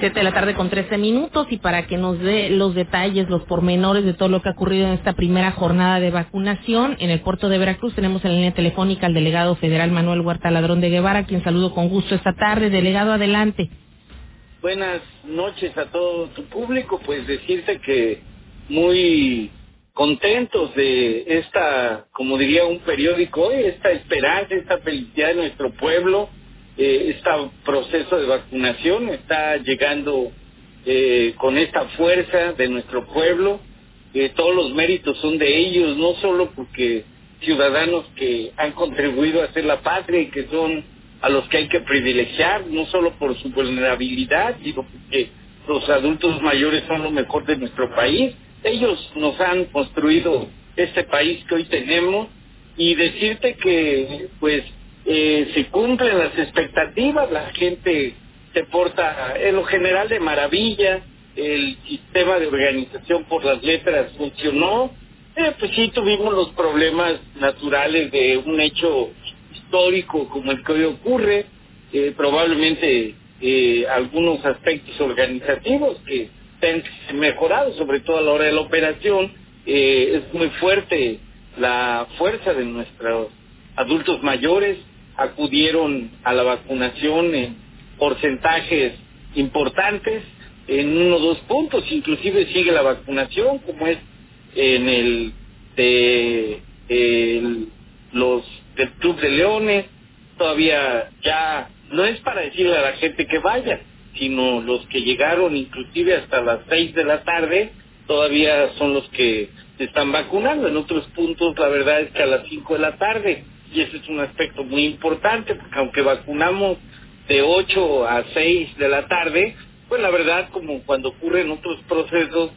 Siete de la tarde con 13 minutos y para que nos dé los detalles, los pormenores de todo lo que ha ocurrido en esta primera jornada de vacunación en el puerto de Veracruz, tenemos en la línea telefónica al delegado federal Manuel Huerta Ladrón de Guevara, quien saludo con gusto esta tarde. Delegado, adelante. Buenas noches a todo tu público, pues decirte que muy contentos de esta, como diría un periódico, esta esperanza, esta felicidad de nuestro pueblo este proceso de vacunación está llegando eh, con esta fuerza de nuestro pueblo. Todos los méritos son de ellos, no solo porque ciudadanos que han contribuido a hacer la patria y que son a los que hay que privilegiar, no solo por su vulnerabilidad, sino porque los adultos mayores son lo mejor de nuestro país. Ellos nos han construido este país que hoy tenemos y decirte que pues eh, se cumplen las expectativas, la gente se porta en lo general de maravilla, el sistema de organización por las letras funcionó, eh, pues sí tuvimos los problemas naturales de un hecho histórico como el que hoy ocurre, eh, probablemente eh, algunos aspectos organizativos que se han mejorado, sobre todo a la hora de la operación, es muy fuerte la fuerza de nuestros adultos mayores, acudieron a la vacunación en porcentajes importantes en uno o dos puntos, inclusive sigue la vacunación como es en el de los del Club de Leones, todavía ya no es para decirle a la gente que vaya, sino los que llegaron inclusive hasta las seis de la tarde, todavía son los que se están vacunando. En otros puntos la verdad es que a las cinco de la tarde y ese es un aspecto muy importante, porque aunque vacunamos de 8 a 6 de la tarde, pues la verdad, como cuando ocurren otros procesos,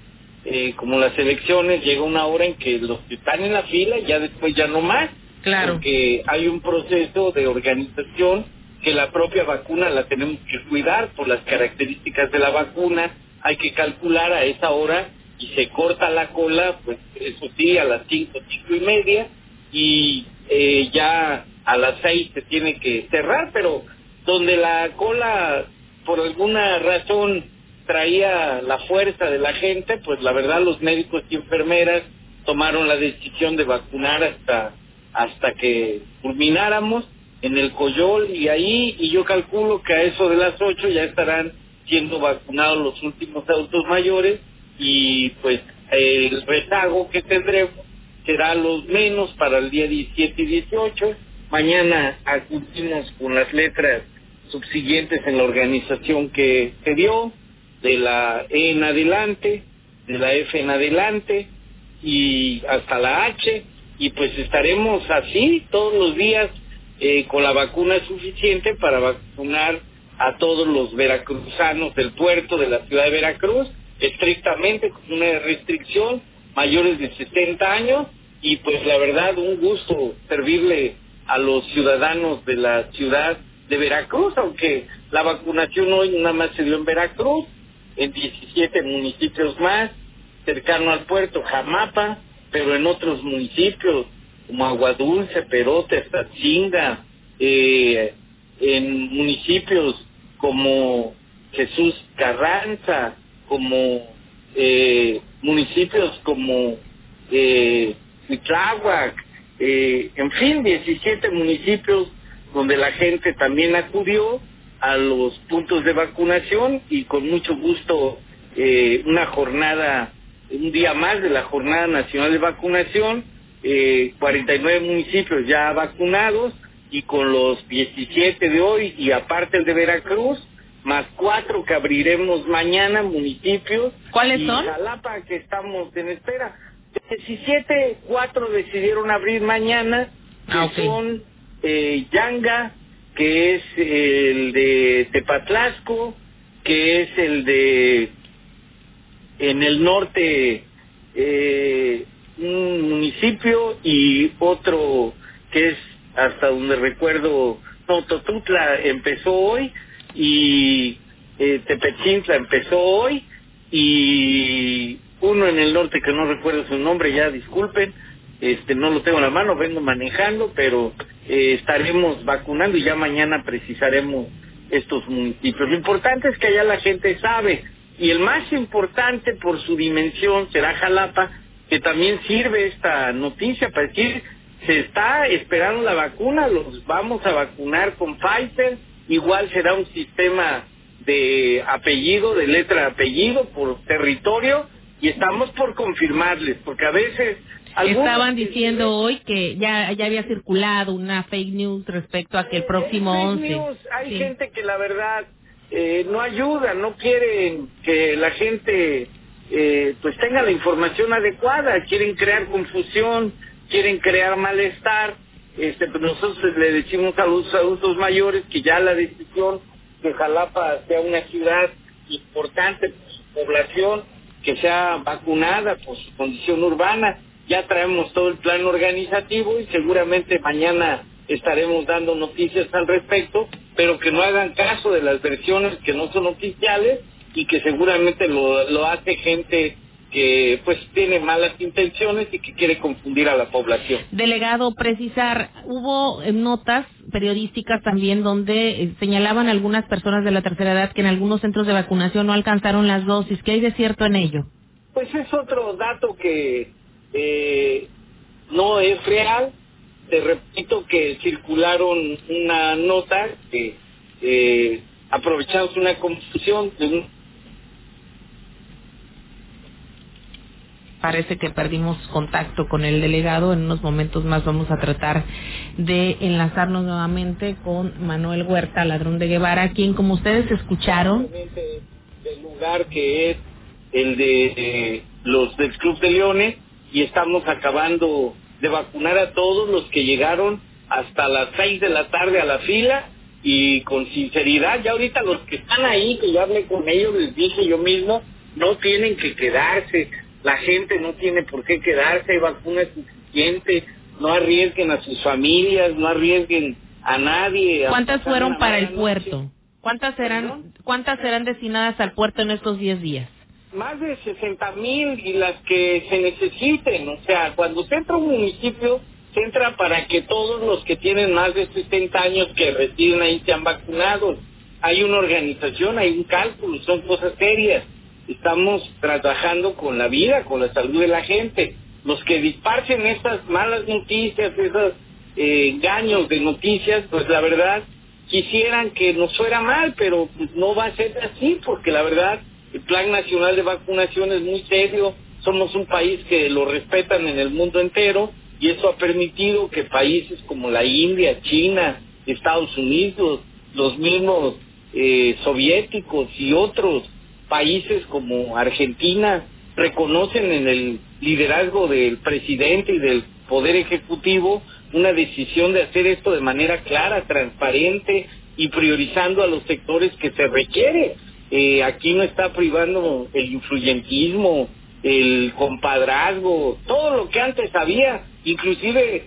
eh, como las elecciones, llega una hora en que los que están en la fila ya después ya no más. Claro. Porque hay un proceso de organización que la propia vacuna la tenemos que cuidar por las características de la vacuna. Hay que calcular a esa hora y se corta la cola, pues eso sí, a las cinco, cinco y media. Y eh, ya a las seis se tiene que cerrar, pero donde la cola por alguna razón traía la fuerza de la gente, pues la verdad los médicos y enfermeras tomaron la decisión de vacunar hasta hasta que culmináramos en el Coyol y ahí y yo calculo que a eso de las ocho ya estarán siendo vacunados los últimos adultos mayores y pues el rezago que tendremos será los menos para el día 17 y 18. Mañana acudimos con las letras subsiguientes en la organización que se dio, de la E en adelante, de la F en adelante y hasta la H, y pues estaremos así todos los días eh, con la vacuna suficiente para vacunar a todos los veracruzanos del puerto de la ciudad de Veracruz, estrictamente con una restricción mayores de 60 años y pues la verdad un gusto servirle a los ciudadanos de la ciudad de Veracruz, aunque la vacunación hoy nada más se dio en Veracruz, en 17 municipios más, cercano al puerto, Jamapa, pero en otros municipios como Aguadulce, Perote, Tatzinga, eh, en municipios como Jesús Carranza, como eh, municipios como eh, eh, en fin, 17 municipios donde la gente también acudió a los puntos de vacunación y con mucho gusto eh, una jornada, un día más de la Jornada Nacional de Vacunación, eh, 49 municipios ya vacunados y con los 17 de hoy y aparte el de Veracruz, más cuatro que abriremos mañana municipios. ¿Cuáles y son? Jalapa que estamos en espera. 17, cuatro decidieron abrir mañana, que Ah, son eh, Yanga, que es el de Tepatlasco, que es el de en el norte eh, un municipio y otro que es hasta donde recuerdo no Totutla empezó hoy y eh, Tepechintla empezó hoy y uno en el norte que no recuerdo su nombre ya disculpen este no lo tengo en la mano vengo manejando pero eh, estaremos vacunando y ya mañana precisaremos estos municipios. Lo importante es que allá la gente sabe y el más importante por su dimensión será Jalapa, que también sirve esta noticia para decir se está esperando la vacuna, los vamos a vacunar con Pfizer, igual será un sistema de apellido, de letra apellido por territorio y estamos por confirmarles, porque a veces Estaban diciendo hoy que ya, ya había circulado una fake news respecto a que el próximo 11. hay gente que la verdad eh, no ayuda, no quieren que la gente eh, pues tenga la información adecuada, quieren crear confusión, quieren crear malestar. Este, pues nosotros le decimos a los adultos mayores que ya la decisión de Jalapa sea una ciudad importante por su población, que sea vacunada por su condición urbana. Ya traemos todo el plan organizativo y seguramente mañana estaremos dando noticias al respecto, pero que no hagan caso de las versiones que no son oficiales y que seguramente lo, lo hace gente que pues tiene malas intenciones y que quiere confundir a la población. Delegado, precisar, hubo notas periodísticas también donde eh, señalaban algunas personas de la tercera edad que en algunos centros de vacunación no alcanzaron las dosis. ¿Qué hay de cierto en ello? Pues es otro dato que eh, no es real te repito que circularon una nota que eh, aprovechamos una confusión Parece que perdimos contacto con el delegado. En unos momentos más vamos a tratar de enlazarnos nuevamente con Manuel Huerta, ladrón de Guevara, quien, como ustedes escucharon, del lugar que es el de eh, los del Club de Leones y estamos acabando de vacunar a todos los que llegaron hasta las seis de la tarde a la fila y con sinceridad, ya ahorita los que están ahí, que yo hablé con ellos, les dije yo mismo, no tienen que quedarse, la gente no tiene por qué quedarse, hay vacunas suficientes, no arriesguen a sus familias, no arriesguen a nadie. ¿Cuántas fueron para el puerto? ¿Cuántas serán, ¿Cuántas serán destinadas al puerto en estos diez días? más de 60 mil y las que se necesiten. O sea, cuando se entra un municipio, se entra para que todos los que tienen más de 60 años que residen ahí sean vacunados. Hay una organización, hay un cálculo, son cosas serias. Estamos trabajando con la vida, con la salud de la gente. Los que disparcen estas malas noticias, esos eh, engaños de noticias, pues la verdad quisieran que nos fuera mal, pero no va a ser así, porque la verdad el Plan Nacional de Vacunación es muy serio, somos un país que lo respetan en el mundo entero y eso ha permitido que países como la India, China, Estados Unidos, los mismos eh, soviéticos y otros países como Argentina reconocen en el liderazgo del presidente y del poder ejecutivo una decisión de hacer esto de manera clara, transparente y priorizando a los sectores que se requiere. Eh, aquí no está privando el influyentismo, el compadrazgo, todo lo que antes había, inclusive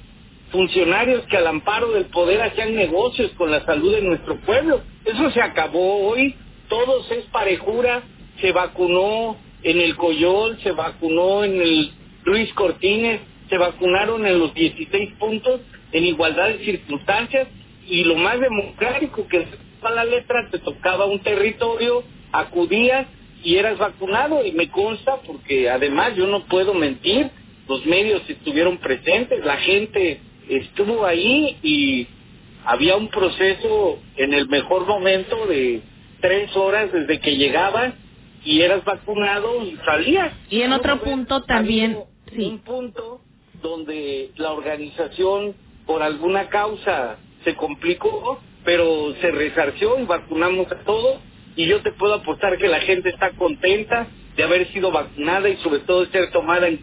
funcionarios que al amparo del poder hacían negocios con la salud de nuestro pueblo. Eso se acabó hoy, todos es parejura, se vacunó en el Coyol, se vacunó en el Luis Cortines, se vacunaron en los 16 puntos en igualdad de circunstancias y lo más democrático que a la letra te tocaba un territorio, acudías y eras vacunado y me consta porque además yo no puedo mentir, los medios estuvieron presentes, la gente estuvo ahí y había un proceso en el mejor momento de tres horas desde que llegabas y eras vacunado y salías. Y en otro punto también, sí. Un punto donde la organización por alguna causa se complicó, pero se resarció y vacunamos a todos y yo te puedo apostar que la gente está contenta de haber sido vacunada y sobre todo de ser tomada en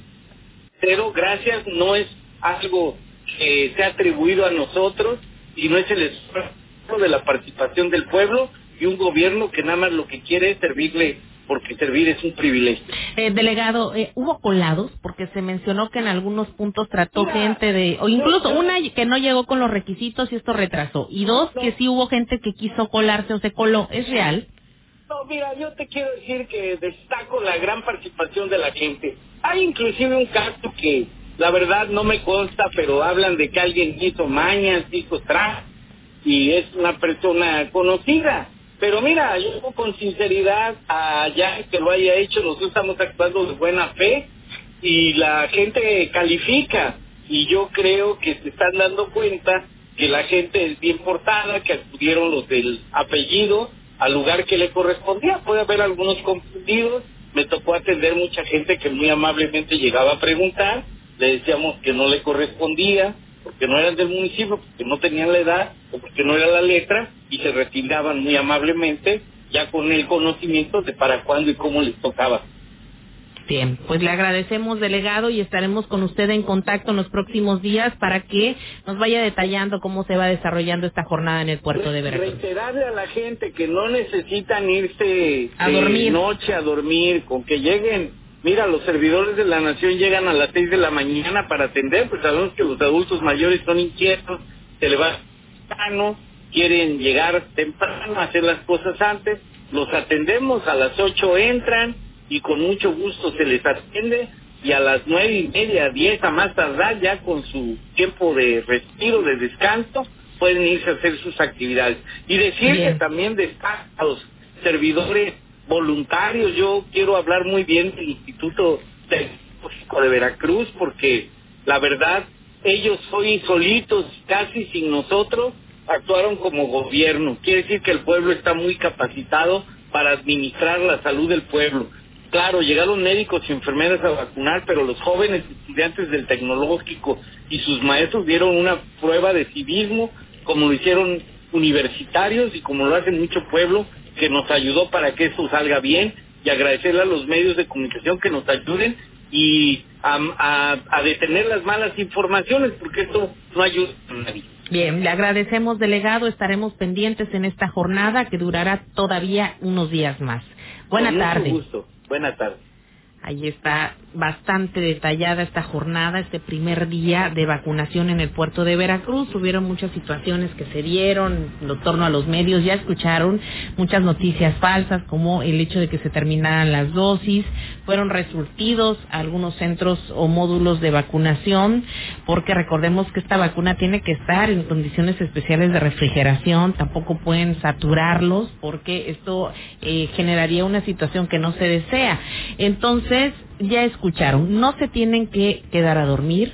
cero. Gracias, no es algo que se ha atribuido a nosotros y no es el esfuerzo de la participación del pueblo y un gobierno que nada más lo que quiere es servirle porque servir es un privilegio. Eh, delegado, eh, hubo colados porque se mencionó que en algunos puntos trató gente de, o incluso una que no llegó con los requisitos y esto retrasó, y dos que sí hubo gente que quiso colarse o se coló, ¿es real? No, mira, yo te quiero decir que destaco la gran participación de la gente. Hay inclusive un caso que la verdad no me consta, pero hablan de que alguien hizo mañas, hizo traje y es una persona conocida. Pero mira, yo con sinceridad, allá que lo haya hecho, nosotros estamos actuando de buena fe y la gente califica. Y yo creo que se están dando cuenta que la gente es bien portada, que acudieron los del apellido al lugar que le correspondía. Puede haber algunos confundidos, me tocó atender mucha gente que muy amablemente llegaba a preguntar, le decíamos que no le correspondía, porque no eran del municipio, porque no tenían la edad o porque no era la letra y se retiraban muy amablemente ya con el conocimiento de para cuándo y cómo les tocaba. Bien, pues le agradecemos, delegado, y estaremos con usted en contacto en los próximos días para que nos vaya detallando cómo se va desarrollando esta jornada en el puerto de Veracruz. Reiterarle a la gente que no necesitan irse a dormir. noche a dormir, con que lleguen. Mira, los servidores de la nación llegan a las seis de la mañana para atender, pues sabemos que los adultos mayores son inquietos, se levantan temprano, quieren llegar temprano, hacer las cosas antes, los atendemos, a las ocho entran, y con mucho gusto se les atiende y a las nueve y media, diez a más tardar, ya con su tiempo de respiro, de descanso, pueden irse a hacer sus actividades. Y decir que también de a los servidores voluntarios, yo quiero hablar muy bien del Instituto Tecnológico de Veracruz, porque la verdad, ellos hoy solitos, casi sin nosotros, actuaron como gobierno. Quiere decir que el pueblo está muy capacitado para administrar la salud del pueblo Claro, llegaron médicos y enfermeras a vacunar, pero los jóvenes estudiantes del tecnológico y sus maestros dieron una prueba de civismo, como lo hicieron universitarios y como lo hacen mucho pueblo, que nos ayudó para que esto salga bien y agradecerle a los medios de comunicación que nos ayuden y a, a detener las malas informaciones, porque esto no ayuda a nadie. Bien, le agradecemos, delegado. Estaremos pendientes en esta jornada que durará todavía unos días más. Buena tarde. Gusto. Buenas tardes. Ahí está bastante detallada esta jornada, este primer día de vacunación en el puerto de Veracruz. Hubieron muchas situaciones que se dieron en torno a los medios. Ya escucharon muchas noticias falsas, como el hecho de que se terminaran las dosis. Fueron resurtidos algunos centros o módulos de vacunación, porque recordemos que esta vacuna tiene que estar en condiciones especiales de refrigeración. Tampoco pueden saturarlos, porque esto eh, generaría una situación que no se desea. Entonces, ya escucharon, no se tienen que quedar a dormir,